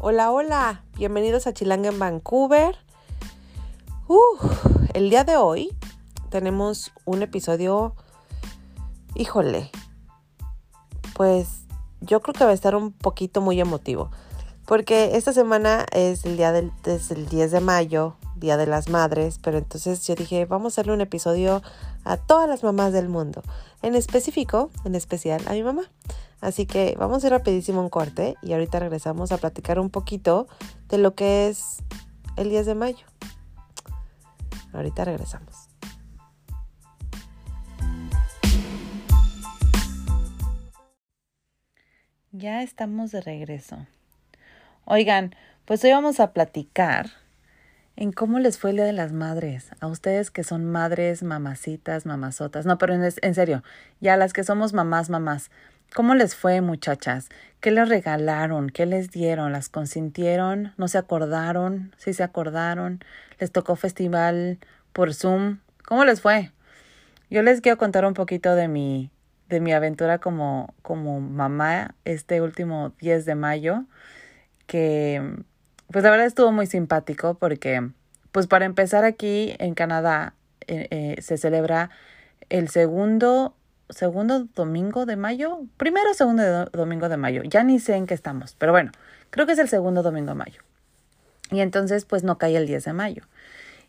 Hola, hola, bienvenidos a Chilanga en Vancouver. el día de hoy tenemos un episodio, híjole, pues yo creo que va a estar un poquito muy emotivo, porque esta semana es el día del es el 10 de mayo, Día de las Madres, pero entonces yo dije, vamos a hacerle un episodio a todas las mamás del mundo, en específico, en especial a mi mamá. Así que vamos a ir rapidísimo un corte y ahorita regresamos a platicar un poquito de lo que es el 10 de mayo. Ahorita regresamos. Ya estamos de regreso. Oigan, pues hoy vamos a platicar en cómo les fue el Día de las Madres. A ustedes que son madres, mamacitas, mamazotas. No, pero en, en serio, ya las que somos mamás, mamás. ¿Cómo les fue, muchachas? ¿Qué les regalaron? ¿Qué les dieron? ¿Las consintieron? ¿No se acordaron? ¿Sí se acordaron? ¿Les tocó festival por Zoom? ¿Cómo les fue? Yo les quiero contar un poquito de mi, de mi aventura como, como mamá este último 10 de mayo, que pues la verdad estuvo muy simpático porque, pues para empezar aquí en Canadá eh, eh, se celebra el segundo segundo domingo de mayo, primero segundo domingo de mayo, ya ni sé en qué estamos, pero bueno, creo que es el segundo domingo de mayo. Y entonces pues no cae el 10 de mayo.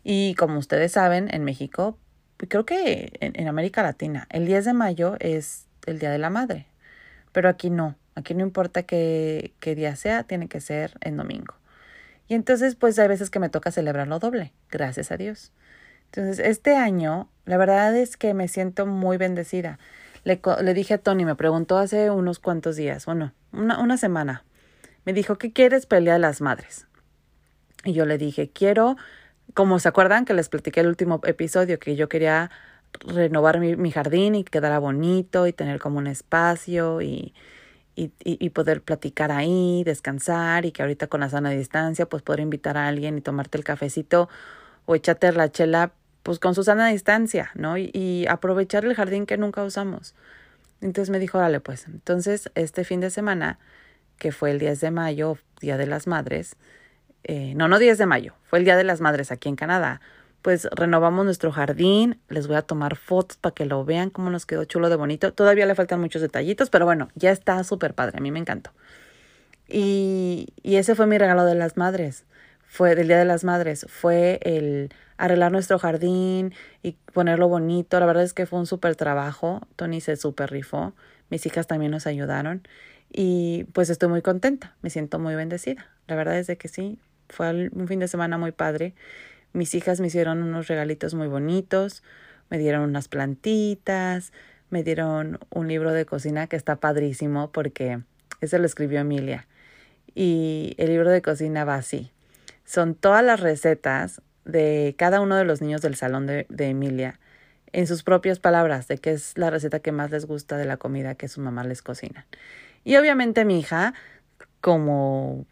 Y como ustedes saben, en México, creo que en, América Latina, el 10 de mayo es el Día de la Madre, pero aquí no, aquí no importa qué, qué día sea, tiene que ser en domingo. Y entonces pues hay veces que me toca celebrarlo doble, gracias a Dios. Entonces, este año, la verdad es que me siento muy bendecida. Le, le dije a Tony, me preguntó hace unos cuantos días, bueno, una, una semana. Me dijo, ¿qué quieres pelea de las madres? Y yo le dije, quiero, como se acuerdan que les platiqué el último episodio, que yo quería renovar mi, mi jardín y que quedara bonito y tener como un espacio y, y, y, poder platicar ahí, descansar y que ahorita con la sana distancia pues poder invitar a alguien y tomarte el cafecito o echarte la chela pues con su sana distancia, ¿no? Y, aprovechar el jardín que nunca usamos. Entonces me dijo, dale, pues, entonces este fin de semana, que fue el 10 de mayo, Día de las Madres, eh, no, no 10 de mayo, fue el Día de las Madres aquí en Canadá, pues renovamos nuestro jardín, les voy a tomar fotos para que lo vean cómo nos quedó chulo de bonito. Todavía le faltan muchos detallitos, pero bueno, ya está súper padre, a mí me encantó. Y, y ese fue mi regalo de las madres fue del Día de las Madres, fue el arreglar nuestro jardín y ponerlo bonito. La verdad es que fue un súper trabajo. Tony se súper rifó. Mis hijas también nos ayudaron. Y pues estoy muy contenta. Me siento muy bendecida. La verdad es de que sí, fue un fin de semana muy padre. Mis hijas me hicieron unos regalitos muy bonitos. Me dieron unas plantitas. Me dieron un libro de cocina que está padrísimo porque ese lo escribió Emilia. Y el libro de cocina va así son todas las recetas de cada uno de los niños del salón de, Emilia en sus propias palabras de qué es la receta que más les gusta de la comida que su mamá les cocina. Y obviamente mi hija, como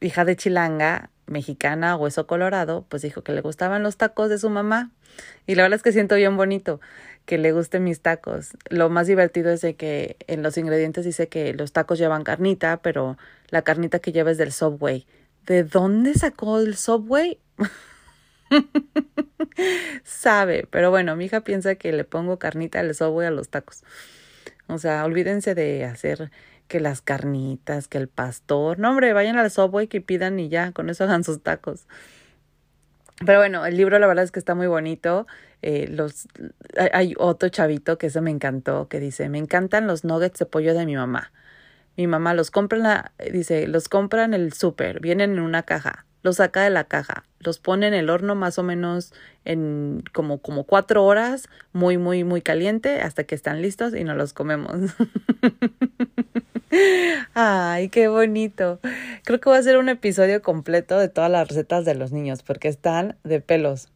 hija de chilanga, mexicana, hueso colorado, pues dijo que le gustaban los tacos de su mamá. Y la verdad es que siento bien bonito que le gusten mis tacos. Lo más divertido es de que en los ingredientes dice que los tacos llevan carnita, pero la carnita que lleva es del Subway. ¿De dónde sacó el Subway? Sabe, pero bueno, mi hija piensa que le pongo carnita al Subway a los tacos. O sea, olvídense de hacer que las carnitas, que el pastor. No, hombre, vayan al Subway que pidan y ya, con eso hagan sus tacos. Pero bueno, el libro la verdad es que está muy bonito. Eh, los, hay otro chavito que ese me encantó, que dice, me encantan los nuggets de pollo de mi mamá. Mi mamá los compra en la, dice, los compra en el súper, vienen en una caja, los saca de la caja, los pone en el horno más o menos en como, como cuatro horas, muy, muy, muy caliente, hasta que están listos y nos los comemos. Ay, qué bonito. Creo que voy a hacer un episodio completo de todas las recetas de los niños, porque están de pelos.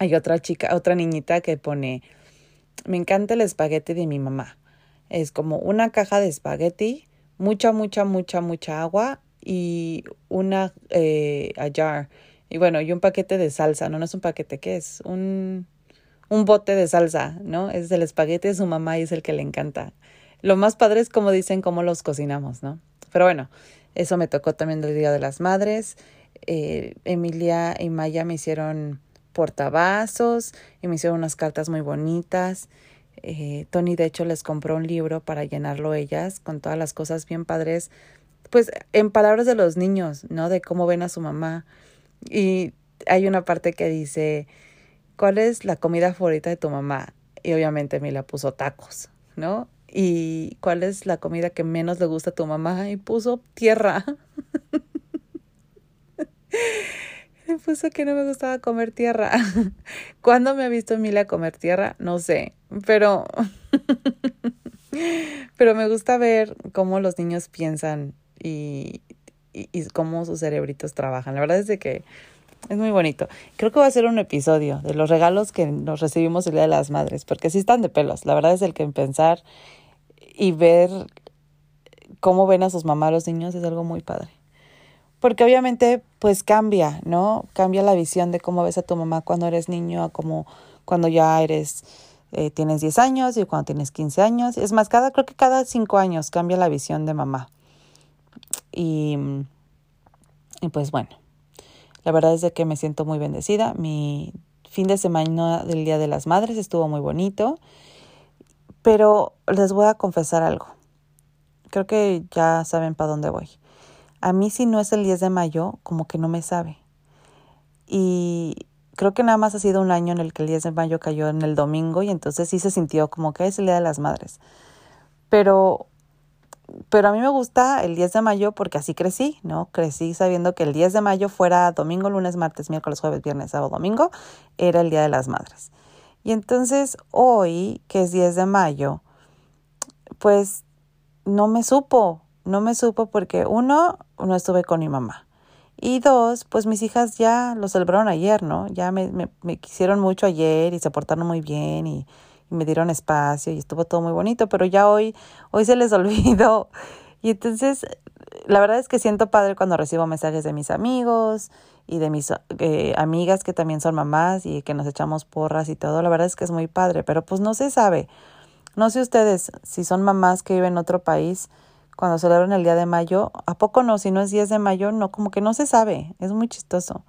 Hay otra chica, otra niñita que pone, me encanta el espagueti de mi mamá es como una caja de espagueti, mucha, mucha, mucha, mucha agua y una eh, jar. Y bueno, y un paquete de salsa, no, no es un paquete, ¿qué es? Un, un bote de salsa, ¿no? Es el espagueti de su mamá y es el que le encanta. lo más padre es como dicen cómo los cocinamos, ¿no? Pero bueno, eso me tocó también del Día de las Madres. Eh, Emilia y Maya me hicieron portavasos y me hicieron unas cartas muy bonitas. Eh, Tony, de hecho, les compró un libro para llenarlo ellas con todas las cosas bien padres, pues en palabras de los niños, ¿no? De cómo ven a su mamá. Y hay una parte que dice, ¿cuál es la comida favorita de tu mamá? Y obviamente me la puso tacos, ¿no? ¿Y cuál es la comida que menos le gusta a tu mamá? Y puso tierra. puso que no me gustaba comer tierra. ¿Cuándo me ha visto Emilia comer tierra? No sé, pero pero me gusta ver cómo los niños piensan y, y, cómo sus cerebritos trabajan. La verdad es de que es muy bonito. Creo que va a ser un episodio de los regalos que nos recibimos el Día de las Madres, porque sí están de pelos. La verdad es el que en pensar y ver cómo ven a sus mamás los niños es algo muy padre. Porque obviamente pues cambia, ¿no? Cambia la visión de cómo ves a tu mamá cuando eres niño a como cuando ya eres, eh, tienes 10 años y cuando tienes 15 años. Es más, cada, creo que cada 5 años cambia la visión de mamá. Y, y pues bueno, la verdad es de que me siento muy bendecida. Mi fin de semana del Día de las Madres estuvo muy bonito. Pero les voy a confesar algo. Creo que ya saben para dónde voy. A mí si no es el 10 de mayo, como que no me sabe. Y creo que nada más ha sido un año en el que el 10 de mayo cayó en el domingo y entonces sí se sintió como que es el Día de las Madres. Pero, pero a mí me gusta el 10 de mayo porque así crecí, ¿no? Crecí sabiendo que el 10 de mayo fuera domingo, lunes, martes, miércoles, jueves, viernes, sábado, domingo, era el Día de las Madres. Y entonces hoy, que es 10 de mayo, pues no me supo, no me supo porque uno, no estuve con mi mamá. Y dos, pues mis hijas ya lo celebraron ayer, ¿no? Ya me, me, me quisieron mucho ayer y se portaron muy bien y, y, me dieron espacio y estuvo todo muy bonito, pero ya hoy, hoy se les olvidó. Y entonces, la verdad es que siento padre cuando recibo mensajes de mis amigos, y de mis eh, amigas que también son mamás y que nos echamos porras y todo, la verdad es que es muy padre, pero pues no se sabe. No sé ustedes si son mamás que viven en otro país cuando celebran el día de mayo, ¿a poco no? Si no es 10 de mayo, no, como que no se sabe, es muy chistoso.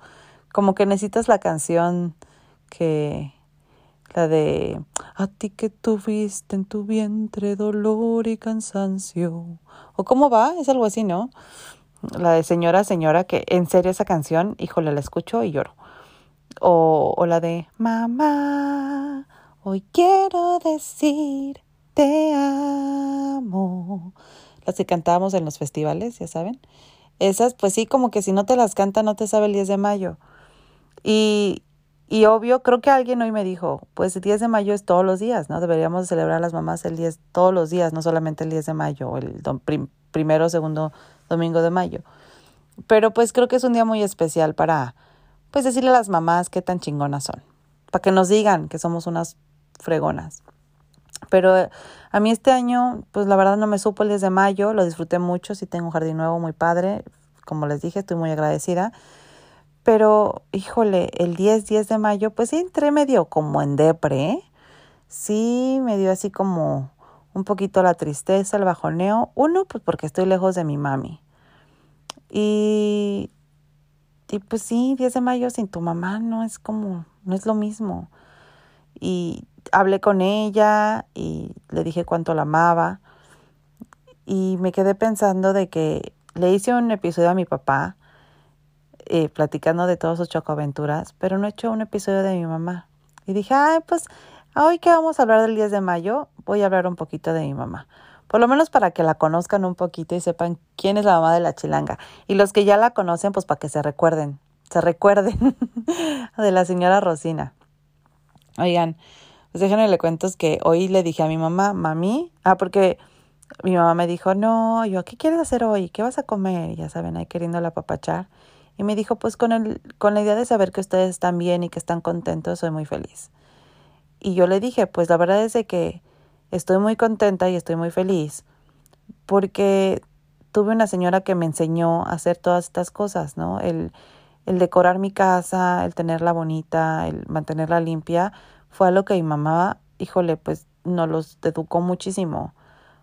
Como que necesitas la canción que, la de a ti que tuviste en tu vientre dolor y cansancio. ¿O cómo va? Es algo así, ¿no? la de Señora, Señora, que en serio esa canción, híjole, la escucho y lloro. O, o la de Mamá, hoy quiero decir te amo. Las que cantábamos en los festivales, ya saben. Esas, pues sí, como que si no te las canta, no te sabe el 10 de mayo. Y, y obvio, creo que alguien hoy me dijo, pues el 10 de mayo es todos los días, ¿no? Deberíamos celebrar a las mamás el 10 todos los días, no solamente el 10 de mayo, o el prim, primero, segundo domingo de mayo. Pero pues creo que es un día muy especial para, pues decirle a las mamás qué tan chingonas son, para que nos digan que somos unas fregonas. Pero eh, a mí este año, pues la verdad no me supo el 10 de mayo, lo disfruté mucho, sí tengo un jardín nuevo muy padre, como les dije, estoy muy agradecida. Pero, híjole, el 10, 10 de mayo, pues sí entré medio como en depre, ¿eh? Sí, me dio así como un poquito la tristeza, el bajoneo. Uno, pues porque estoy lejos de mi mami. Y, y pues sí, 10 de mayo sin tu mamá no es como, no es lo mismo. Y hablé con ella y le dije cuánto la amaba. Y me quedé pensando de que le hice un episodio a mi papá, eh, platicando de todas sus chocoaventuras, pero no he hecho un episodio de mi mamá. Y dije, ay, pues Hoy que vamos a hablar del 10 de mayo, voy a hablar un poquito de mi mamá. Por lo menos para que la conozcan un poquito y sepan quién es la mamá de la chilanga. Y los que ya la conocen, pues para que se recuerden, se recuerden de la señora Rosina. Oigan, pues déjenme le cuento que hoy le dije a mi mamá, mami, ah, porque mi mamá me dijo, no, yo, ¿qué quieres hacer hoy? ¿Qué vas a comer? ya saben, ahí queriendo apapachar. Y me dijo, pues con, el, con la idea de saber que ustedes están bien y que están contentos, soy muy feliz. Y yo le dije, pues la verdad es que estoy muy contenta y estoy muy feliz porque tuve una señora que me enseñó a hacer todas estas cosas, ¿no? El, el decorar mi casa, el tenerla bonita, el mantenerla limpia, fue algo que mi mamá, híjole, pues nos los educó muchísimo.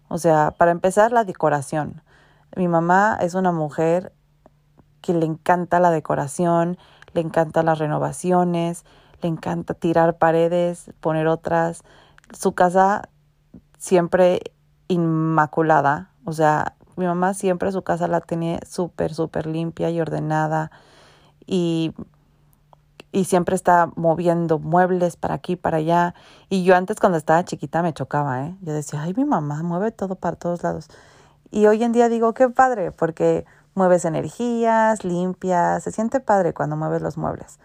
O sea, para empezar, la decoración. Mi mamá es una mujer que le encanta la decoración, le encanta las renovaciones, le encanta tirar paredes, poner otras. Su casa siempre inmaculada, o sea, mi mamá siempre su casa la tenía súper, súper limpia y ordenada y, y siempre está moviendo muebles para aquí, para allá. Y yo antes cuando estaba chiquita me chocaba, ¿eh? Yo decía, ay, mi mamá mueve todo para todos lados. Y hoy en día digo, qué padre, porque mueves energías, limpias, se siente padre cuando mueves los muebles.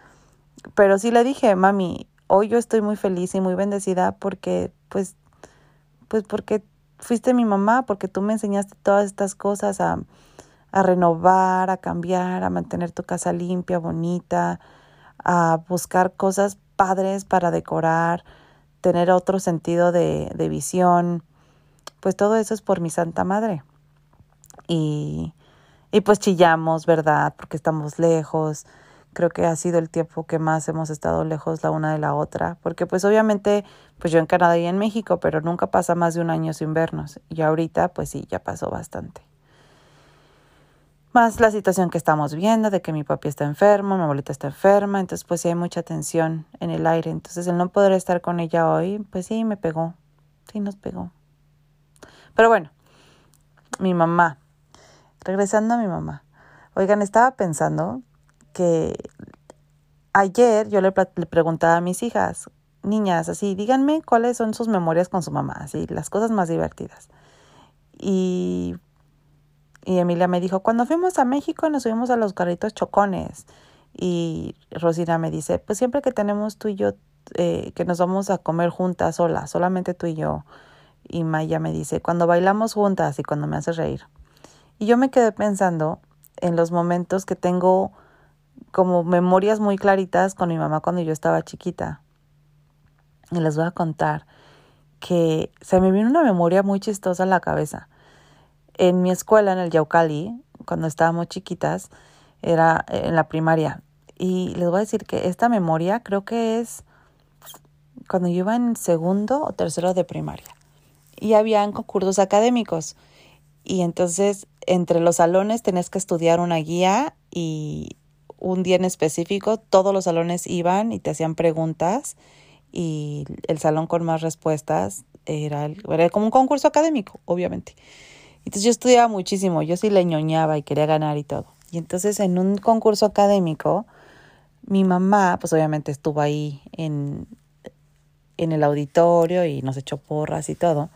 Pero sí le dije, mami, hoy yo estoy muy feliz y muy bendecida porque, pues, pues porque fuiste mi mamá, porque tú me enseñaste todas estas cosas a, a renovar, a cambiar, a mantener tu casa limpia, bonita, a buscar cosas padres para decorar, tener otro sentido de, de visión. Pues todo eso es por mi Santa Madre. Y, y pues chillamos, ¿verdad? Porque estamos lejos. Creo que ha sido el tiempo que más hemos estado lejos la una de la otra. Porque pues obviamente, pues yo en Canadá y en México, pero nunca pasa más de un año sin vernos. Y ahorita, pues sí, ya pasó bastante. Más la situación que estamos viendo de que mi papi está enfermo, mi abuelita está enferma, entonces pues sí hay mucha tensión en el aire. Entonces el no poder estar con ella hoy, pues sí, me pegó. Sí, nos pegó. Pero bueno, mi mamá, regresando a mi mamá. Oigan, estaba pensando que ayer yo le, le, preguntaba a mis hijas, niñas, así, díganme cuáles son sus memorias con su mamá, así, las cosas más divertidas. Y, y Emilia me dijo, cuando fuimos a México nos subimos a los carritos chocones. Y Rosina me dice, pues siempre que tenemos tú y yo, eh, que nos vamos a comer juntas, sola, solamente tú y yo. Y Maya me dice, cuando bailamos juntas y cuando me haces reír. Y yo me quedé pensando en los momentos que tengo como memorias muy claritas con mi mamá cuando yo estaba chiquita. Y les voy a contar que se me vino una memoria muy chistosa en la cabeza. En mi escuela, en el Yaucali, cuando estábamos chiquitas, era en la primaria. Y les voy a decir que esta memoria creo que es cuando yo iba en segundo o tercero de primaria. Y habían concursos académicos. Y entonces entre los salones tenías que estudiar una guía y un día en específico todos los salones iban y te hacían preguntas y el salón con más respuestas era, era como un concurso académico, obviamente. Entonces yo estudiaba muchísimo, yo sí le ñoñaba y quería ganar y todo. Y entonces en un concurso académico, mi mamá, pues obviamente estuvo ahí en, en el auditorio y nos echó porras y todo.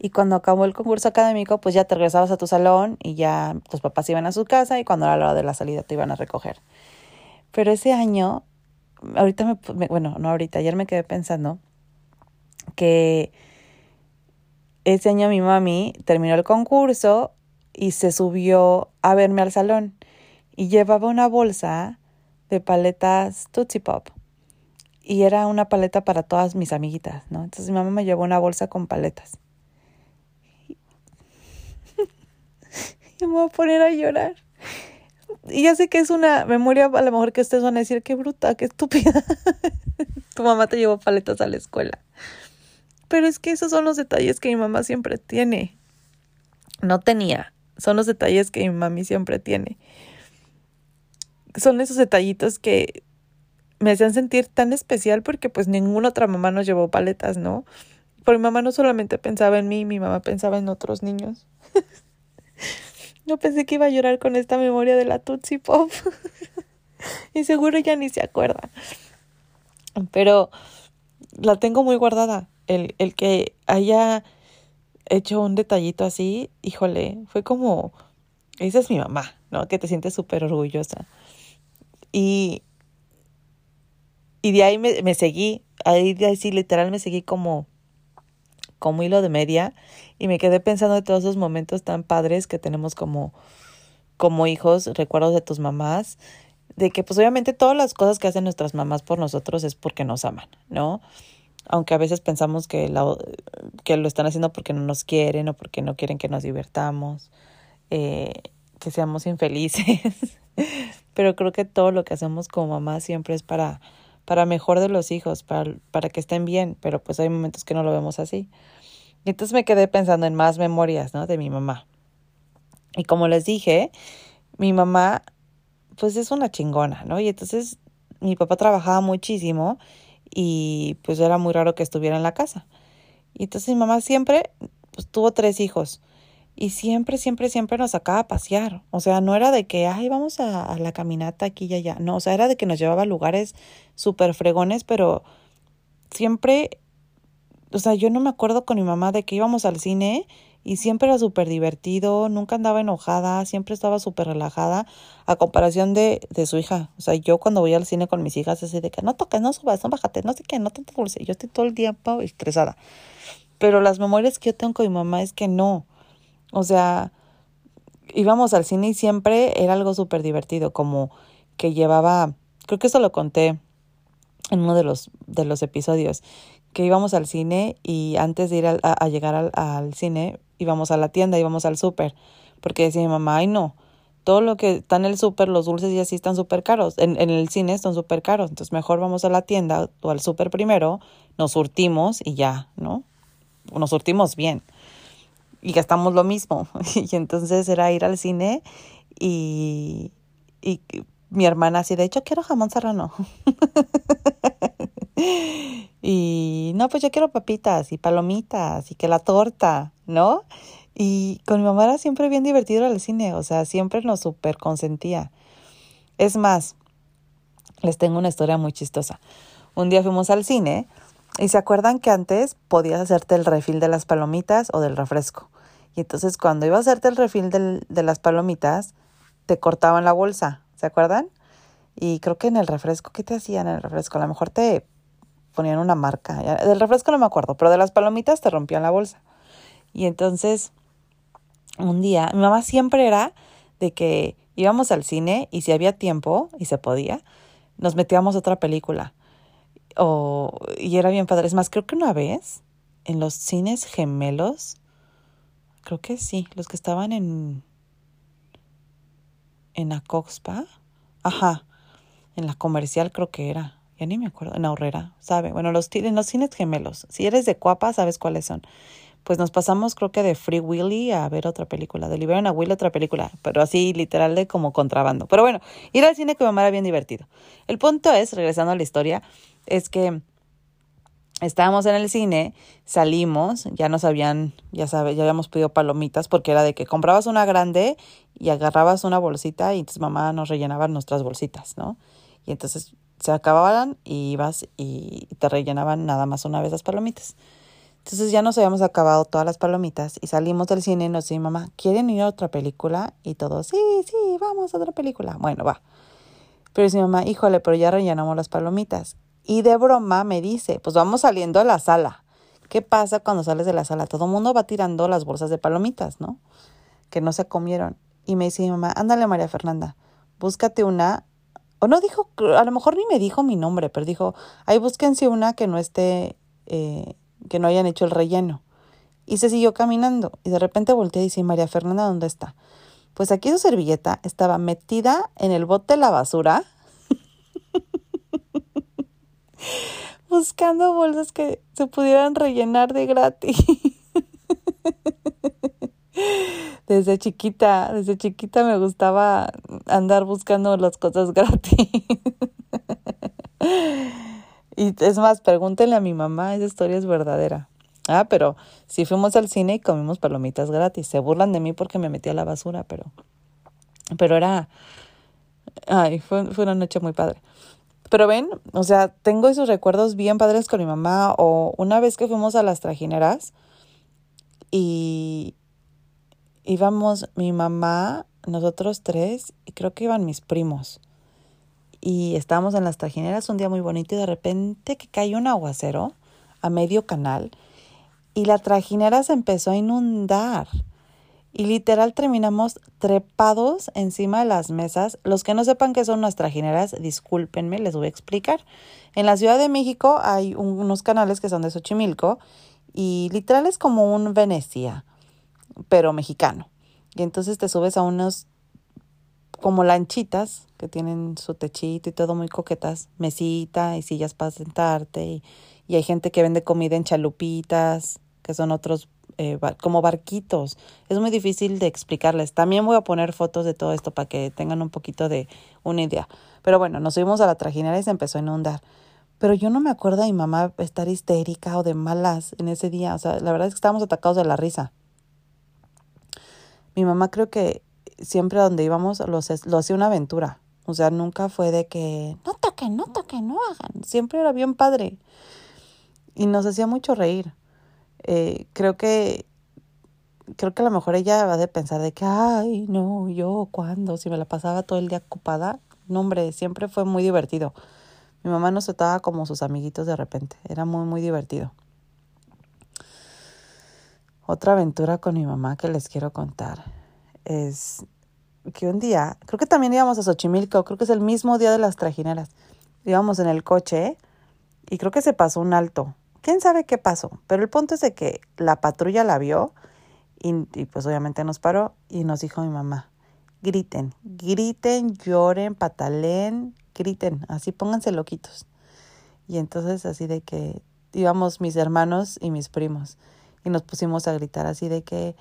Y cuando acabó el concurso académico, pues ya te regresabas a tu salón y ya tus papás iban a su casa y cuando era la hora de la salida te iban a recoger. Pero ese año, ahorita me, bueno, no ahorita, ayer me quedé pensando que ese año mi mami terminó el concurso y se subió a verme al salón y llevaba una bolsa de paletas Tootsie Pop y era una paleta para todas mis amiguitas, ¿no? Entonces mi mamá me llevó una bolsa con paletas. me voy a poner a llorar. Y ya sé que es una memoria, a lo mejor que ustedes van a decir, qué bruta, qué estúpida. tu mamá te llevó paletas a la escuela. Pero es que esos son los detalles que mi mamá siempre tiene. No tenía. Son los detalles que mi mami siempre tiene. Son esos detallitos que me hacían sentir tan especial porque pues ninguna otra mamá nos llevó paletas, ¿no? Porque mi mamá no solamente pensaba en mí, mi mamá pensaba en otros niños. No pensé que iba a llorar con esta memoria de la Tootsie Pop. y seguro ya ni se acuerda. Pero la tengo muy guardada. El, el que haya hecho un detallito así, híjole, fue como, esa es mi mamá, ¿no? Que te sientes súper orgullosa. Y, y de ahí me, me seguí, ahí de ahí sí literal me seguí como como hilo de media y me quedé pensando de todos esos momentos tan padres que tenemos como, como hijos, recuerdos de tus mamás, de que pues obviamente todas las cosas que hacen nuestras mamás por nosotros es porque nos aman, ¿no? Aunque a veces pensamos que, la, que lo están haciendo porque no nos quieren o porque no quieren que nos divertamos, eh, que seamos infelices. Pero creo que todo lo que hacemos como mamá siempre es para para mejor de los hijos, para, para que estén bien, pero pues hay momentos que no lo vemos así. Y entonces me quedé pensando en más memorias, ¿no? De mi mamá. Y como les dije, mi mamá, pues es una chingona, ¿no? Y entonces mi papá trabajaba muchísimo y pues era muy raro que estuviera en la casa. Y entonces mi mamá siempre, pues tuvo tres hijos y siempre, siempre, siempre nos sacaba a pasear. O sea, no era de que, ay, vamos a, a la caminata aquí y allá. No, o sea, era de que nos llevaba a lugares súper fregones, pero siempre, o sea, yo no me acuerdo con mi mamá de que íbamos al cine y siempre era súper divertido, nunca andaba enojada, siempre estaba súper relajada, a comparación de, de su hija. O sea, yo cuando voy al cine con mis hijas, así de que no toques, no subas, no bájate, no sé qué, no tanto dulce. Yo estoy todo el tiempo estresada. Pero las memorias que yo tengo con mi mamá es que no. O sea, íbamos al cine y siempre era algo súper divertido, como que llevaba, creo que eso lo conté en uno de los, de los episodios, que íbamos al cine y antes de ir a, a llegar al, al, cine íbamos a la tienda, íbamos al súper, porque decía mi mamá, ay no, todo lo que está en el súper, los dulces y así están súper caros, en, en el cine están súper caros, entonces mejor vamos a la tienda o al súper primero, nos surtimos y ya, ¿no? Nos surtimos bien y gastamos lo mismo. y entonces era ir al cine y, y mi hermana así, de hecho quiero jamón serrano. y no, pues yo quiero papitas y palomitas y que la torta, ¿no? Y con mi mamá era siempre bien divertido al cine, o sea, siempre nos super consentía. Es más, les tengo una historia muy chistosa. Un día fuimos al cine y se acuerdan que antes podías hacerte el refil de las palomitas o del refresco. Y entonces cuando iba a hacerte el refil de las palomitas, te cortaban la bolsa, ¿se acuerdan? Y creo que en el refresco, ¿qué te hacían en el refresco? A lo mejor te ponían una marca. Del refresco no me acuerdo, pero de las palomitas te rompían la bolsa. Y entonces, un día, mi mamá siempre era de que íbamos al cine y si había tiempo y se podía, nos metíamos otra película. O, y era bien padre. Es más, creo que una vez en los cines gemelos, creo que sí, los que estaban en en Acoxpa, ajá, en la comercial creo que era, ya ni me acuerdo, en Aurrera, ¿sabe? Bueno, los, en los cines gemelos, si eres de Cuapa, sabes cuáles son. Pues nos pasamos creo que de Free Willy a ver otra película, de Liberan a Willy otra película, pero así literal de como contrabando. Pero bueno, ir al cine con mamá era bien divertido. El punto es, regresando a la historia, es que estábamos en el cine, salimos, ya nos habían, ya sabes, ya habíamos pedido palomitas porque era de que comprabas una grande y agarrabas una bolsita y entonces mamá nos rellenaba nuestras bolsitas, ¿no? Y entonces se acababan y ibas y te rellenaban nada más una vez las palomitas. Entonces ya nos habíamos acabado todas las palomitas y salimos del cine y nos dice mamá, ¿quieren ir a otra película? Y todos, sí, sí, vamos a otra película. Bueno, va. Pero dice mamá, híjole, pero ya rellenamos las palomitas. Y de broma me dice, pues vamos saliendo a la sala. ¿Qué pasa cuando sales de la sala? Todo el mundo va tirando las bolsas de palomitas, ¿no? Que no se comieron. Y me dice mi mamá, ándale María Fernanda, búscate una o no dijo, a lo mejor ni me dijo mi nombre, pero dijo, ahí búsquense una que no esté, eh, que no hayan hecho el relleno. Y se siguió caminando y de repente volteé y dice, María Fernanda, ¿dónde está? Pues aquí su servilleta estaba metida en el bote de la basura, buscando bolsas que se pudieran rellenar de gratis. desde chiquita, desde chiquita me gustaba andar buscando las cosas gratis. y es más, pregúntenle a mi mamá, esa historia es verdadera. Ah, pero si fuimos al cine y comimos palomitas gratis. Se burlan de mí porque me metí a la basura, pero, pero era, ay, fue, fue una noche muy padre. Pero ven, o sea, tengo esos recuerdos bien padres con mi mamá. O una vez que fuimos a las trajineras y íbamos mi mamá, nosotros tres, y creo que iban mis primos. Y estábamos en las trajineras un día muy bonito y de repente que cayó un aguacero a medio canal y la trajinera se empezó a inundar. Y literal terminamos trepados encima de las mesas. Los que no sepan qué son unas trajineras, discúlpenme, les voy a explicar. En la Ciudad de México hay unos canales que son de Xochimilco y literal es como un Venecia pero mexicano. Y entonces te subes a unos como lanchitas que tienen su techito y todo muy coquetas, mesita y sillas para sentarte y, y hay gente que vende comida en chalupitas, que son otros eh, como barquitos. Es muy difícil de explicarles. También voy a poner fotos de todo esto para que tengan un poquito de una idea. Pero bueno, nos subimos a la trajinera y se empezó a inundar. Pero yo no me acuerdo de mi mamá estar histérica o de malas en ese día. O sea, la verdad es que estábamos atacados de la risa. Mi mamá creo que siempre a donde íbamos lo, lo hacía una aventura. O sea, nunca fue de que no toquen, no toquen, no hagan. Siempre era bien padre. Y nos hacía mucho reír. Eh, creo que creo que a lo mejor ella va de pensar de que, ay, no, yo, ¿cuándo? Si me la pasaba todo el día ocupada. No, hombre, siempre fue muy divertido. Mi mamá nos trataba como sus amiguitos de repente. Era muy, muy divertido. Otra aventura con mi mamá que les quiero contar es que un día, creo que también íbamos a Xochimilco, creo que es el mismo día de las trajineras. Íbamos en el coche y creo que se pasó un alto. ¿Quién sabe qué pasó? Pero el punto es de que la patrulla la vio y, pues obviamente nos paró y nos dijo mi mamá, griten, griten, lloren, patalen, griten, así pónganse loquitos. Y entonces así de que íbamos mis hermanos y mis primos y nos pusimos a gritar así de que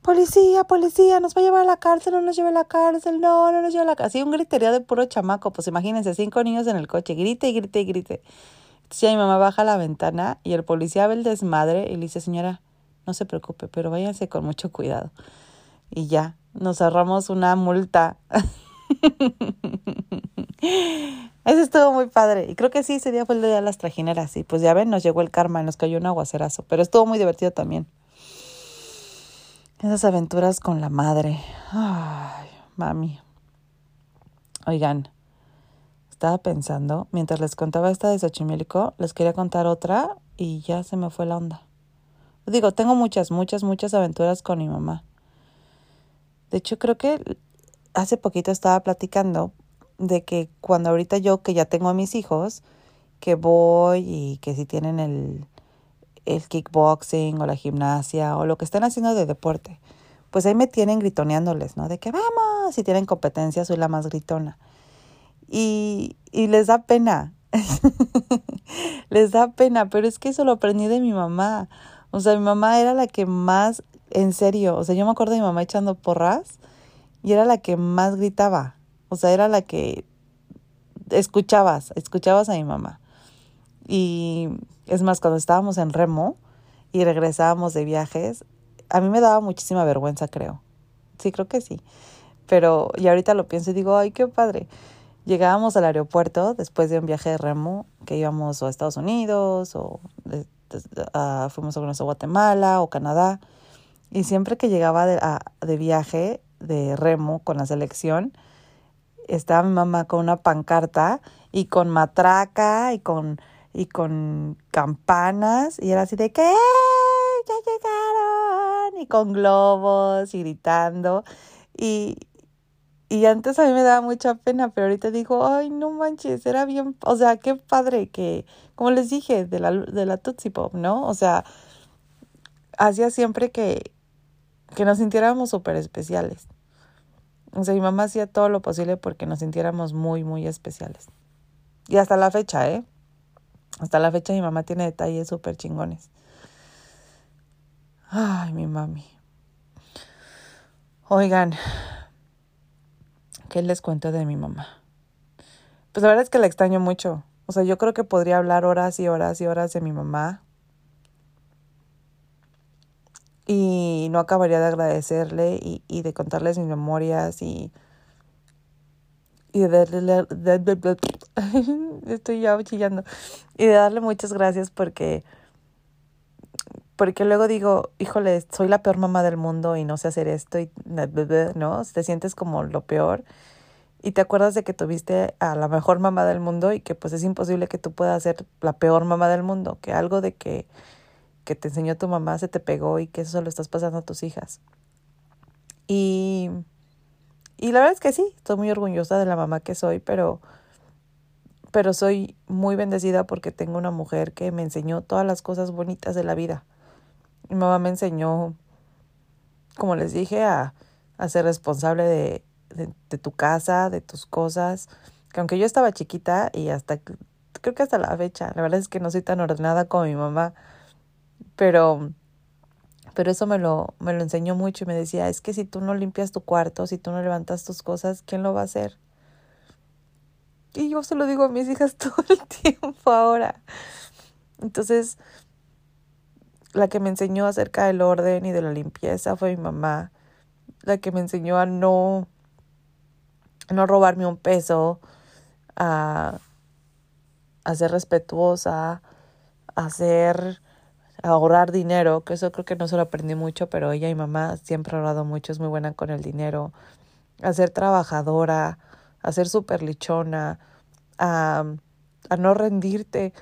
policía, policía, nos va a llevar a la cárcel, no nos lleve a la cárcel, no, no nos lleve a la cárcel. Así un griterío de puro chamaco, pues imagínense, cinco niños en el coche, grite y grite y grite. Ya mi mamá baja la ventana y el policía ve el desmadre y le dice, señora, no se preocupe, pero váyanse con mucho cuidado. Y ya, nos ahorramos una multa. Eso estuvo muy padre. Y creo que sí, ese día fue el día de las trajineras. Y pues ya ven, nos llegó el karma nos cayó un aguacerazo. Pero estuvo muy divertido también. Esas aventuras con la madre. Ay, mami. Oigan, estaba pensando, mientras les contaba esta de Xochimilco, les quería contar otra y ya se me fue la onda. Digo, tengo muchas, muchas, muchas aventuras con mi mamá. De hecho, creo que hace poquito estaba platicando de que cuando ahorita yo que ya tengo a mis hijos, que voy y que si tienen el, el kickboxing o la gimnasia o lo que estén haciendo de deporte, pues ahí me tienen gritoneándoles, ¿no? De que vamos, si tienen competencia soy la más gritona. Y, y les da pena, les da pena, pero es que eso lo aprendí de mi mamá. O sea, mi mamá era la que más, en serio, o sea, yo me acuerdo de mi mamá echando porras y era la que más gritaba. O sea, era la que escuchabas, escuchabas a mi mamá. Y es más, cuando estábamos en Remo y regresábamos de viajes, a mí me daba muchísima vergüenza, creo. Sí, creo que sí. Pero y ahorita lo pienso y digo, ay, qué padre. Llegábamos al aeropuerto después de un viaje de remo que íbamos a Estados Unidos o fuimos a, a Guatemala o Canadá. Y siempre que llegaba de, de viaje de remo con la selección, estaba mi mamá con una pancarta y con matraca y con, y con campanas y era así de que ya llegaron y con globos y gritando. Y, y antes a mí me daba mucha pena, pero ahorita digo, ay, no manches, era bien, o sea, qué padre que, como les dije, de la, de la Tootsie Pop, ¿no? O sea, hacía siempre que, que nos sintiéramos súper especiales. O sea, mi mamá hacía todo lo posible porque nos sintiéramos muy, muy especiales. Y hasta la fecha, ¿eh? Hasta la fecha mi mamá tiene detalles súper chingones. Ay, mi mami. Oigan, ¿qué les cuento de mi mamá? Pues la verdad es que la extraño mucho. O sea, yo creo que podría hablar horas y horas y horas de mi mamá. y no acabaría de agradecerle y, y de contarles mis memorias y, y de darle, estoy ya chillando, y de darle muchas gracias porque, porque luego digo, híjole, soy la peor mamá del mundo y no sé hacer esto y, ¿no? Te sientes como lo peor y te acuerdas de que tuviste a la mejor mamá del mundo y que pues es imposible que tú puedas ser la peor mamá del mundo, que algo de que que te enseñó tu mamá se te pegó y que eso lo estás pasando a tus hijas. Y, y la verdad es que sí, estoy muy orgullosa de la mamá que soy, pero, pero soy muy bendecida porque tengo una mujer que me enseñó todas las cosas bonitas de la vida. Mi mamá me enseñó, como les dije, a, a ser responsable de, de, tu casa, de tus cosas, que aunque yo estaba chiquita y hasta, creo que hasta la fecha, la verdad es que no soy tan ordenada como mi mamá, pero, Pero eso me lo, me lo enseñó mucho y me decía, es que si tú no limpias tu cuarto, si tú no levantas tus cosas, ¿quién lo va a hacer? Y yo se lo digo a mis hijas todo el tiempo ahora. Entonces, la que me enseñó acerca del orden y de la limpieza fue mi mamá. La que me enseñó a no, no robarme un peso, a, a ser respetuosa, a ser ahorrar dinero, que eso creo que no se lo aprendí mucho, pero ella y mamá siempre ha ahorrado mucho, es muy buena con el dinero, a ser trabajadora, a ser súper lichona, a, a no rendirte.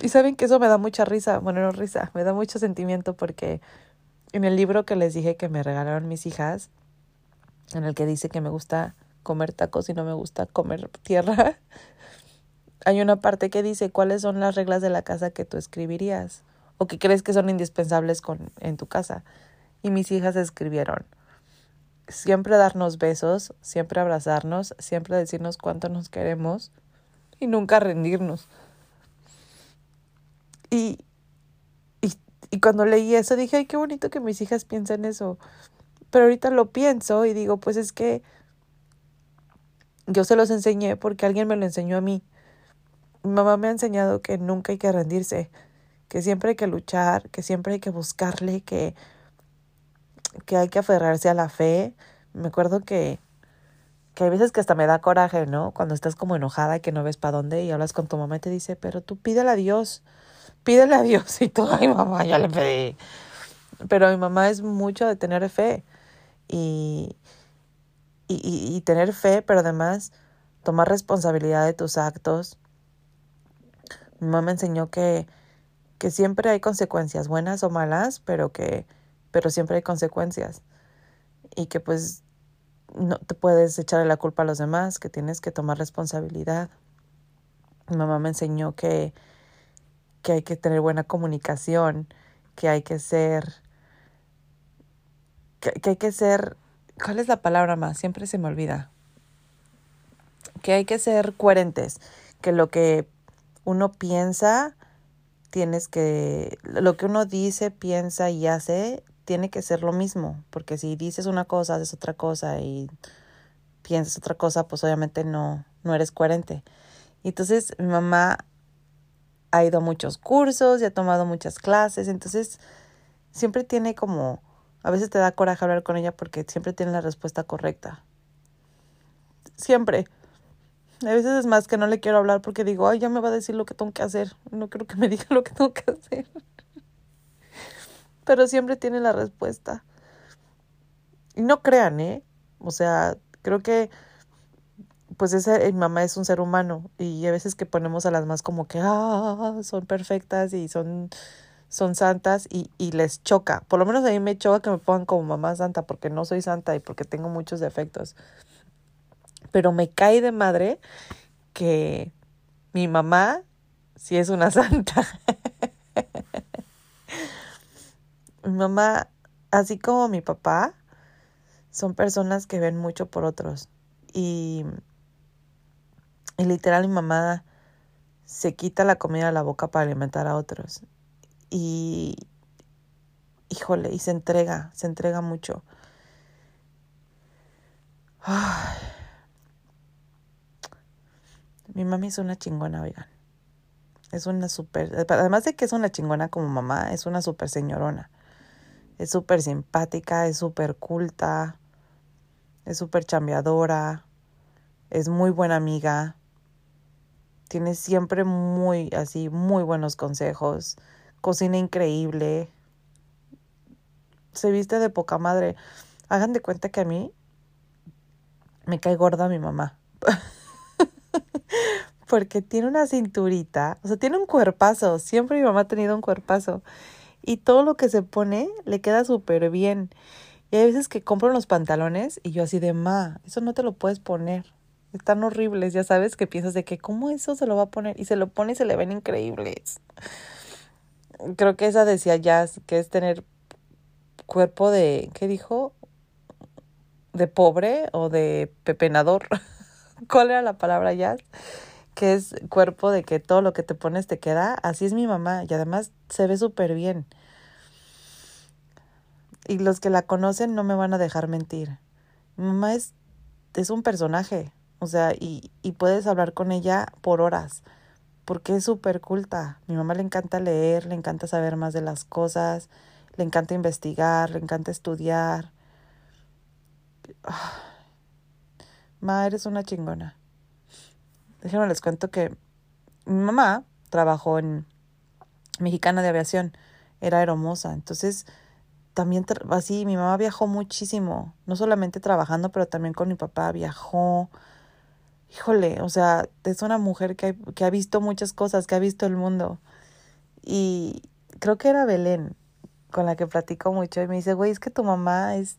Y saben que eso me da mucha risa, bueno, no risa, me da mucho sentimiento porque en el libro que les dije que me regalaron mis hijas, en el que dice que me gusta comer tacos y no me gusta comer tierra, hay una parte que dice cuáles son las reglas de la casa que tú escribirías o que crees que son indispensables con, en tu casa. Y mis hijas escribieron, siempre darnos besos, siempre abrazarnos, siempre decirnos cuánto nos queremos y nunca rendirnos. Y, y, cuando leí eso dije, ay, qué bonito que mis hijas piensen eso. Pero ahorita lo pienso y digo, pues es que yo se los enseñé porque alguien me lo enseñó a mí. Mi mamá me ha enseñado que nunca hay que rendirse, que siempre hay que luchar, que siempre hay que buscarle, que, que hay que aferrarse a la fe. Me acuerdo que, que hay veces que hasta me da coraje, ¿no? Cuando estás como enojada y que no ves para dónde y hablas con tu mamá y te dice, pero tú pídele a Dios pídele a Dios y tú, ay mamá, ya le pedí. Pero mi mamá es mucho de tener fe y, y, y, tener fe, pero además tomar responsabilidad de tus actos. Mi mamá me enseñó que, que siempre hay consecuencias, buenas o malas, pero que pero siempre hay consecuencias. Y que pues no te puedes echarle la culpa a los demás, que tienes que tomar responsabilidad. Mi mamá me enseñó que que hay que tener buena comunicación, que hay que ser, que, hay que ser, ¿cuál es la palabra más? Siempre se me olvida. Que hay que ser coherentes, que lo que uno piensa, tienes que, lo que uno dice, piensa y hace, tiene que ser lo mismo, porque si dices una cosa, haces otra cosa y piensas otra cosa, pues obviamente no, no eres coherente. Y entonces mi mamá ha ido a muchos cursos y ha tomado muchas clases, entonces siempre tiene como, a veces te da coraje hablar con ella porque siempre tiene la respuesta correcta. Siempre. A veces es más que no le quiero hablar porque digo, ay, ya me va a decir lo que tengo que hacer. No creo que me diga lo que tengo que hacer. Pero siempre tiene la respuesta. Y no crean, ¿eh? O sea, creo que pues esa mi mamá es un ser humano y a veces que ponemos a las más como que ah, son perfectas y son son santas y, y les choca. Por lo menos a mí me choca que me pongan como mamá santa porque no soy santa y porque tengo muchos defectos. Pero me cae de madre que mi mamá sí es una santa. mi mamá, así como mi papá, son personas que ven mucho por otros. Y y literal mi mamá se quita la comida de la boca para alimentar a otros. Y, híjole, y se entrega, se entrega mucho. Mi mami es una chingona, oigan. Es una súper, además de que es una chingona como mamá, es una súper señorona. Es súper simpática, es súper culta, es súper chambeadora, es muy buena amiga tiene siempre muy, así, muy buenos consejos. Cocina increíble. Se viste de poca madre. Hagan de cuenta que a mí me cae gorda mi mamá. Porque tiene una cinturita, o sea, tiene un cuerpazo. Siempre mi mamá ha tenido un cuerpazo. Y todo lo que se pone le queda súper bien. Y hay veces que compro los pantalones y yo así de, ma, eso no te lo puedes poner están horribles, ya sabes, que piensas de que cómo eso se lo va a poner y se lo pone y se le ven increíbles. Creo que esa decía Jazz, que es tener cuerpo de, ¿qué dijo? De pobre o de pepenador. ¿Cuál era la palabra Jazz? Que es cuerpo de que todo lo que te pones te queda. Así es mi mamá y además se ve súper bien. Y los que la conocen no me van a dejar mentir. Mi mamá es, es un personaje, o sea, y, y puedes hablar con ella por horas, porque es súper culta. Mi mamá le encanta leer, le encanta saber más de las cosas, le encanta investigar, le encanta estudiar. Ma, eres una chingona. Déjenme les cuento que mi mamá trabajó en Mexicana de Aviación, era hermosa, entonces también así mi mamá viajó muchísimo, no solamente trabajando, pero también con mi papá viajó. Híjole, o sea, es una mujer que, que ha visto muchas cosas, que ha visto el mundo. Y creo que era Belén con la que platico mucho y me dice, güey, es que tu mamá es,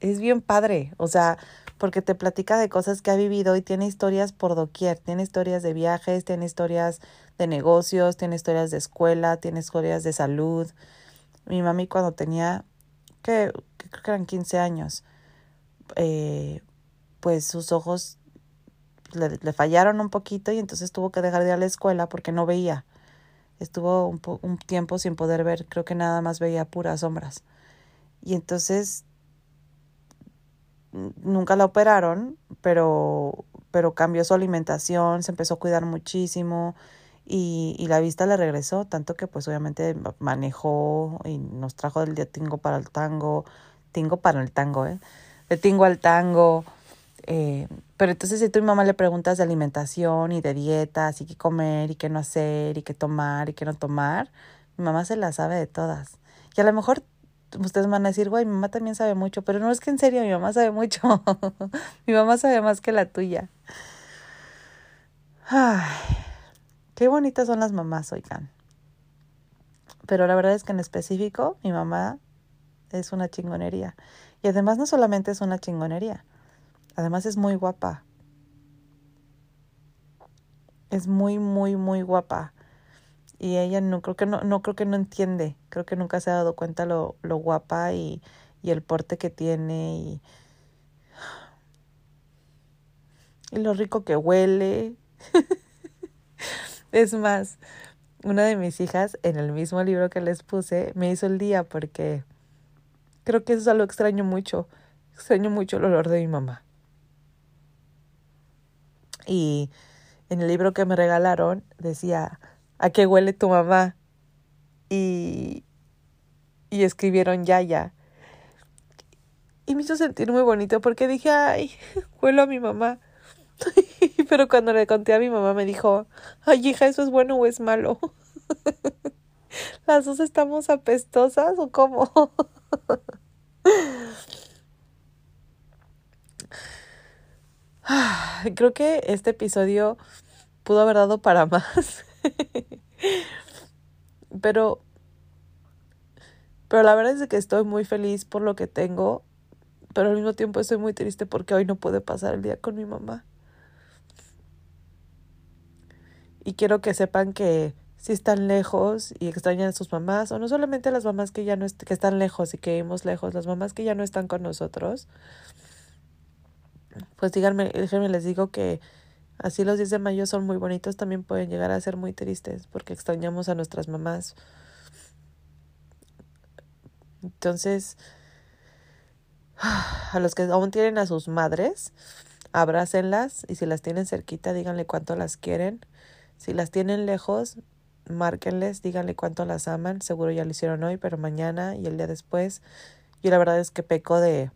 es bien padre, o sea, porque te platica de cosas que ha vivido y tiene historias por doquier, tiene historias de viajes, tiene historias de negocios, tiene historias de escuela, tiene historias de salud. Mi mami cuando tenía, que creo que eran 15 años, eh, pues sus ojos le, le, fallaron un poquito y entonces tuvo que dejar de ir a la escuela porque no veía. Estuvo un, un tiempo sin poder ver, creo que nada más veía puras sombras. Y entonces nunca la operaron, pero, pero cambió su alimentación, se empezó a cuidar muchísimo y, y la vista le regresó, tanto que pues obviamente manejó y nos trajo del día tingo para el tango, tingo para el tango, ¿eh? De tingo al tango. Eh, pero entonces si tú y mamá le preguntas de alimentación y de dietas y qué comer y qué no hacer y qué tomar y qué no tomar, mi mamá se la sabe de todas. Y a lo mejor ustedes van a decir, güey, mi mamá también sabe mucho, pero no es que en serio, mi mamá sabe mucho. mi mamá sabe más que la tuya. Ay, qué bonitas son las mamás, oigan. Pero la verdad es que en específico, mi mamá es una chingonería. Y además no solamente es una chingonería, además es muy guapa. Es muy, muy, muy guapa y ella no creo que no, no creo que no entiende, creo que nunca se ha dado cuenta lo, lo guapa y, y el porte que tiene y, y lo rico que huele. es más, una de mis hijas en el mismo libro que les puse me hizo el día porque creo que eso es algo extraño mucho. Extraño mucho el olor de mi mamá. Y en el libro que me regalaron decía, ¿a qué huele tu mamá? Y, y escribieron Yaya. Y me hizo sentir muy bonito porque dije, ay, huelo a mi mamá. Pero cuando le conté a mi mamá me dijo, ay hija, ¿eso es bueno o es malo? ¿Las dos estamos apestosas o cómo? Creo que este episodio pudo haber dado para más. pero, pero la verdad es que estoy muy feliz por lo que tengo, pero al mismo tiempo estoy muy triste porque hoy no pude pasar el día con mi mamá. Y quiero que sepan que si están lejos y extrañan a sus mamás, o no solamente las mamás que ya no que están lejos y que vivimos lejos, las mamás que ya no están con nosotros, pues díganme, déjenme les digo que Así los 10 de mayo son muy bonitos, también pueden llegar a ser muy tristes porque extrañamos a nuestras mamás. Entonces, a los que aún tienen a sus madres, abrácenlas y si las tienen cerquita, díganle cuánto las quieren. Si las tienen lejos, márquenles, díganle cuánto las aman. Seguro ya lo hicieron hoy, pero mañana y el día después. Yo la verdad es que peco de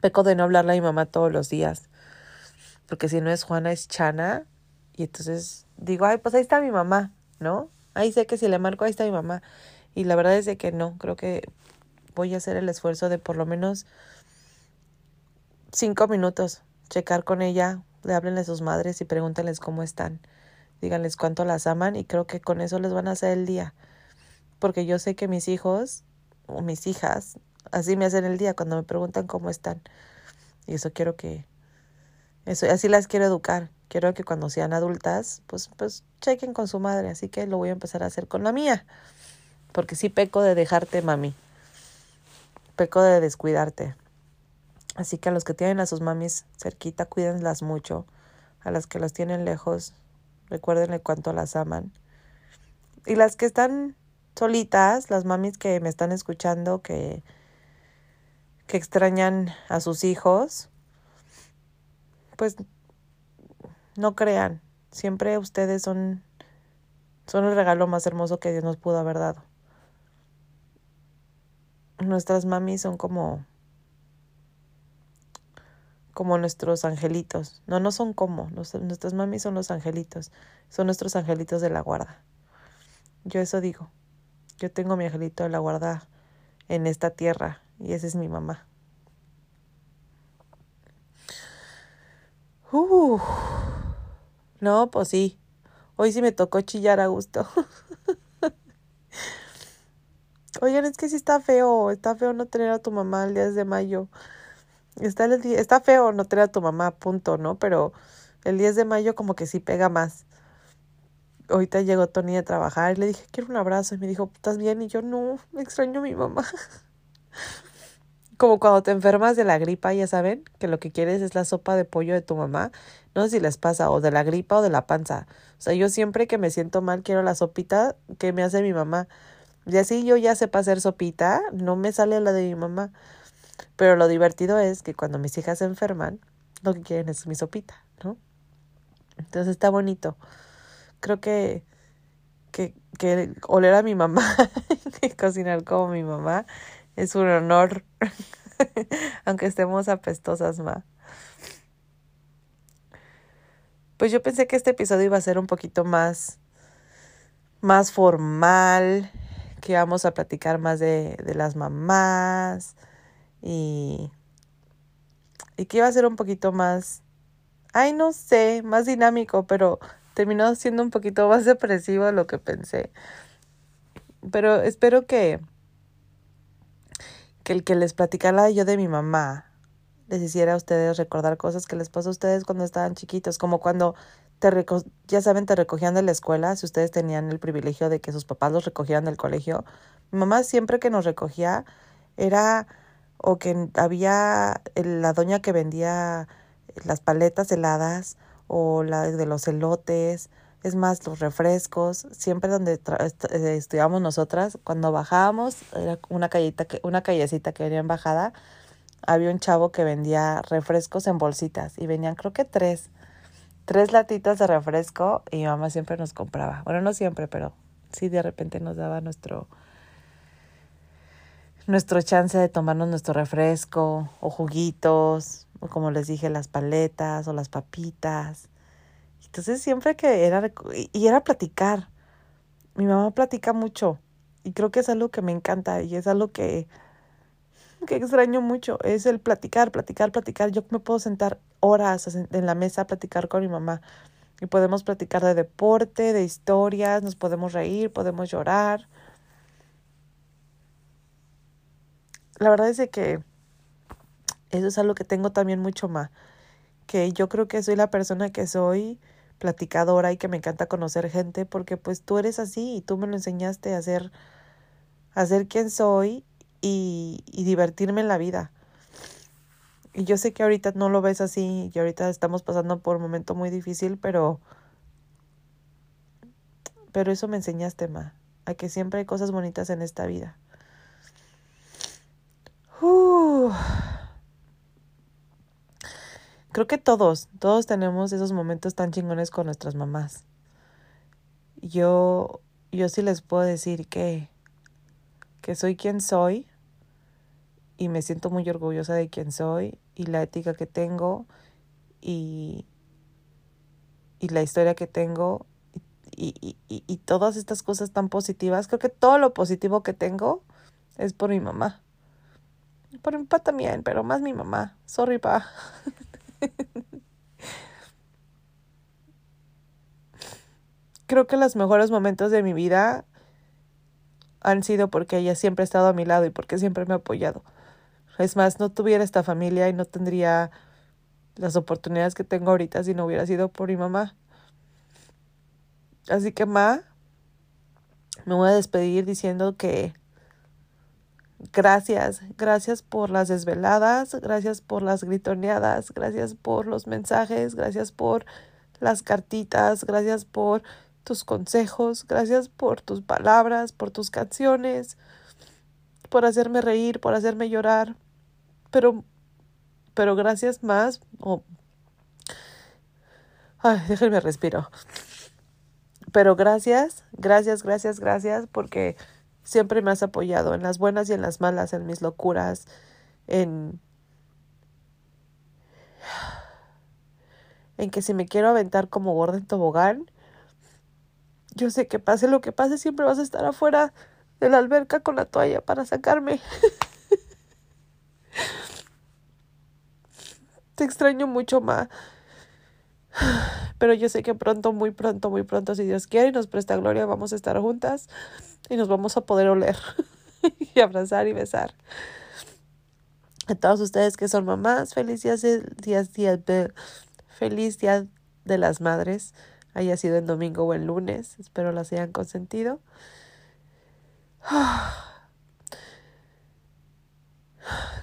peco de no hablarle a mi mamá todos los días porque si no es Juana es Chana, y entonces digo, ay, pues ahí está mi mamá, ¿no? Ahí sé que si le marco, ahí está mi mamá. Y la verdad es de que no, creo que voy a hacer el esfuerzo de por lo menos cinco minutos, checar con ella, le hablen a sus madres y pregúntenles cómo están. Díganles cuánto las aman y creo que con eso les van a hacer el día. Porque yo sé que mis hijos o mis hijas así me hacen el día cuando me preguntan cómo están. Y eso quiero que, eso, así las quiero educar. Quiero que cuando sean adultas, pues, pues chequen con su madre. Así que lo voy a empezar a hacer con la mía. Porque sí peco de dejarte, mami. Peco de descuidarte. Así que a los que tienen a sus mamis cerquita, cuídenlas mucho. A las que las tienen lejos, recuérdenle cuánto las aman. Y las que están solitas, las mamis que me están escuchando, que, que extrañan a sus hijos, pues no crean, siempre ustedes son, son el regalo más hermoso que Dios nos pudo haber dado. Nuestras mamis son como como nuestros angelitos. No, no son como. nuestras mamis son los angelitos. Son nuestros angelitos de la guarda. Yo eso digo. Yo tengo mi angelito de la guarda en esta tierra y esa es mi mamá. No, pues sí. Hoy sí me tocó chillar a gusto. Oigan, es que sí está feo, está feo no tener a tu mamá el 10 de mayo. Está, está feo no tener a tu mamá, punto, ¿no? Pero el 10 de mayo como que sí pega más. Ahorita llegó Tony de trabajar y le dije, quiero un abrazo. Y me dijo, ¿estás bien? Y yo, no, me extraño a mi mamá. Como cuando te enfermas de la gripa, ya saben, que lo que quieres es la sopa de pollo de tu mamá. No sé si les pasa, o de la gripa o de la panza. O sea, yo siempre que me siento mal quiero la sopita que me hace mi mamá. Y así yo ya sepa hacer sopita, no me sale la de mi mamá. Pero lo divertido es que cuando mis hijas se enferman, lo que quieren es mi sopita, ¿no? Entonces está bonito. Creo que, que, que oler a mi mamá cocinar como mi mamá es un honor, aunque estemos apestosas, ma. Pues yo pensé que este episodio iba a ser un poquito más, más formal, que íbamos a platicar más de, de las mamás, y, y que iba a ser un poquito más, ay, no sé, más dinámico, pero terminó siendo un poquito más depresivo de lo que pensé. Pero espero que, que el que les platicara yo de mi mamá les hiciera a ustedes recordar cosas que les pasó a ustedes cuando estaban chiquitos, como cuando te ya saben, te recogían de la escuela, si ustedes tenían el privilegio de que sus papás los recogieran del colegio. Mi mamá siempre que nos recogía era o que había la doña que vendía las paletas heladas o la de los elotes, es más, los refrescos, siempre donde eh, estudiábamos nosotras, cuando bajábamos, era una callita que, una callecita que venía en bajada, había un chavo que vendía refrescos en bolsitas y venían creo que tres, tres latitas de refresco y mi mamá siempre nos compraba. Bueno, no siempre, pero sí de repente nos daba nuestro, nuestro chance de tomarnos nuestro refresco o juguitos, o como les dije, las paletas o las papitas. Entonces siempre que era, y era platicar. Mi mamá platica mucho y creo que es algo que me encanta y es algo que, que extraño mucho, es el platicar, platicar, platicar. Yo me puedo sentar horas en la mesa a platicar con mi mamá y podemos platicar de deporte, de historias, nos podemos reír, podemos llorar la verdad es que eso es algo que tengo también mucho más, que yo creo que soy la persona que soy platicadora y que me encanta conocer gente porque pues tú eres así y tú me lo enseñaste a ser, a ser quien soy y, y divertirme en la vida. Y yo sé que ahorita no lo ves así y ahorita estamos pasando por un momento muy difícil, pero pero eso me enseñaste, ma, a que siempre hay cosas bonitas en esta vida. Creo que todos, todos tenemos esos momentos tan chingones con nuestras mamás. Yo, yo sí les puedo decir que, que soy quien soy y me siento muy orgullosa de quien soy y la ética que tengo y, y la historia que tengo y, y, y, todas estas cosas tan positivas. Creo que todo lo positivo que tengo es por mi mamá. Por mi papá también, pero más mi mamá. Sorry, pa. Creo que los mejores momentos de mi vida han sido porque ella siempre ha estado a mi lado y porque siempre me ha apoyado. Es más, no tuviera esta familia y no tendría las oportunidades que tengo ahorita si no hubiera sido por mi mamá. Así que, ma, me voy a despedir diciendo que Gracias, gracias por las desveladas, gracias por las gritoneadas, gracias por los mensajes, gracias por las cartitas, gracias por tus consejos, gracias por tus palabras, por tus canciones, por hacerme reír, por hacerme llorar, pero, pero gracias más, oh, ay, déjenme respiro, pero gracias, gracias, gracias, gracias, porque siempre me has apoyado en las buenas y en las malas, en mis locuras, en en que si me quiero aventar como gorda en tobogán, yo sé que pase lo que pase, siempre vas a estar afuera de la alberca con la toalla para sacarme. Te extraño mucho, Ma. Pero yo sé que pronto, muy pronto, muy pronto, si Dios quiere y nos presta gloria, vamos a estar juntas y nos vamos a poder oler y abrazar y besar. A todos ustedes que son mamás, feliz días, días, días, feliz día de las madres, haya sido en domingo o en lunes, espero las hayan consentido.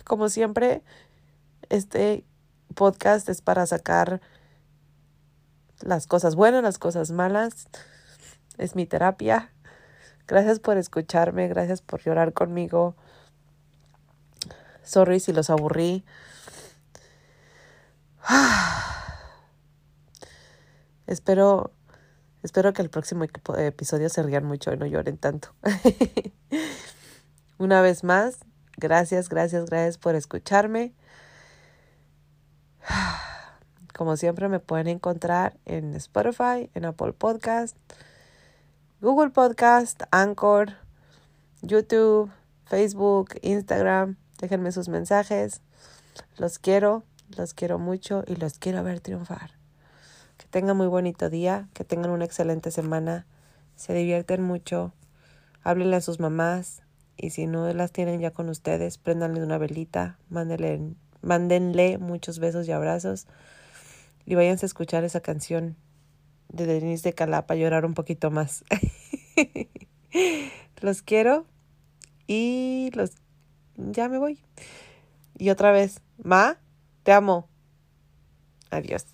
Como siempre, este podcast es para sacar las cosas buenas, las cosas malas. Es mi terapia. Gracias por escucharme, gracias por llorar conmigo. Sorry si los aburrí. Espero, espero que el próximo episodio se rían mucho y no lloren tanto. Una vez más, gracias, gracias, gracias por escucharme. Como siempre me pueden encontrar en Spotify, en Apple Podcast, Google Podcast, Anchor, YouTube, Facebook, Instagram. Déjenme sus mensajes. Los quiero, los quiero mucho y los quiero ver triunfar. Que tengan muy bonito día, que tengan una excelente semana, se divierten mucho, háblenle a sus mamás y si no las tienen ya con ustedes, préndanle una velita, mándenle, muchos besos y abrazos y váyanse a escuchar esa canción de Denise de Calapa, llorar un poquito más. los quiero y los ya me voy. Y otra vez, Ma, te amo. Adiós.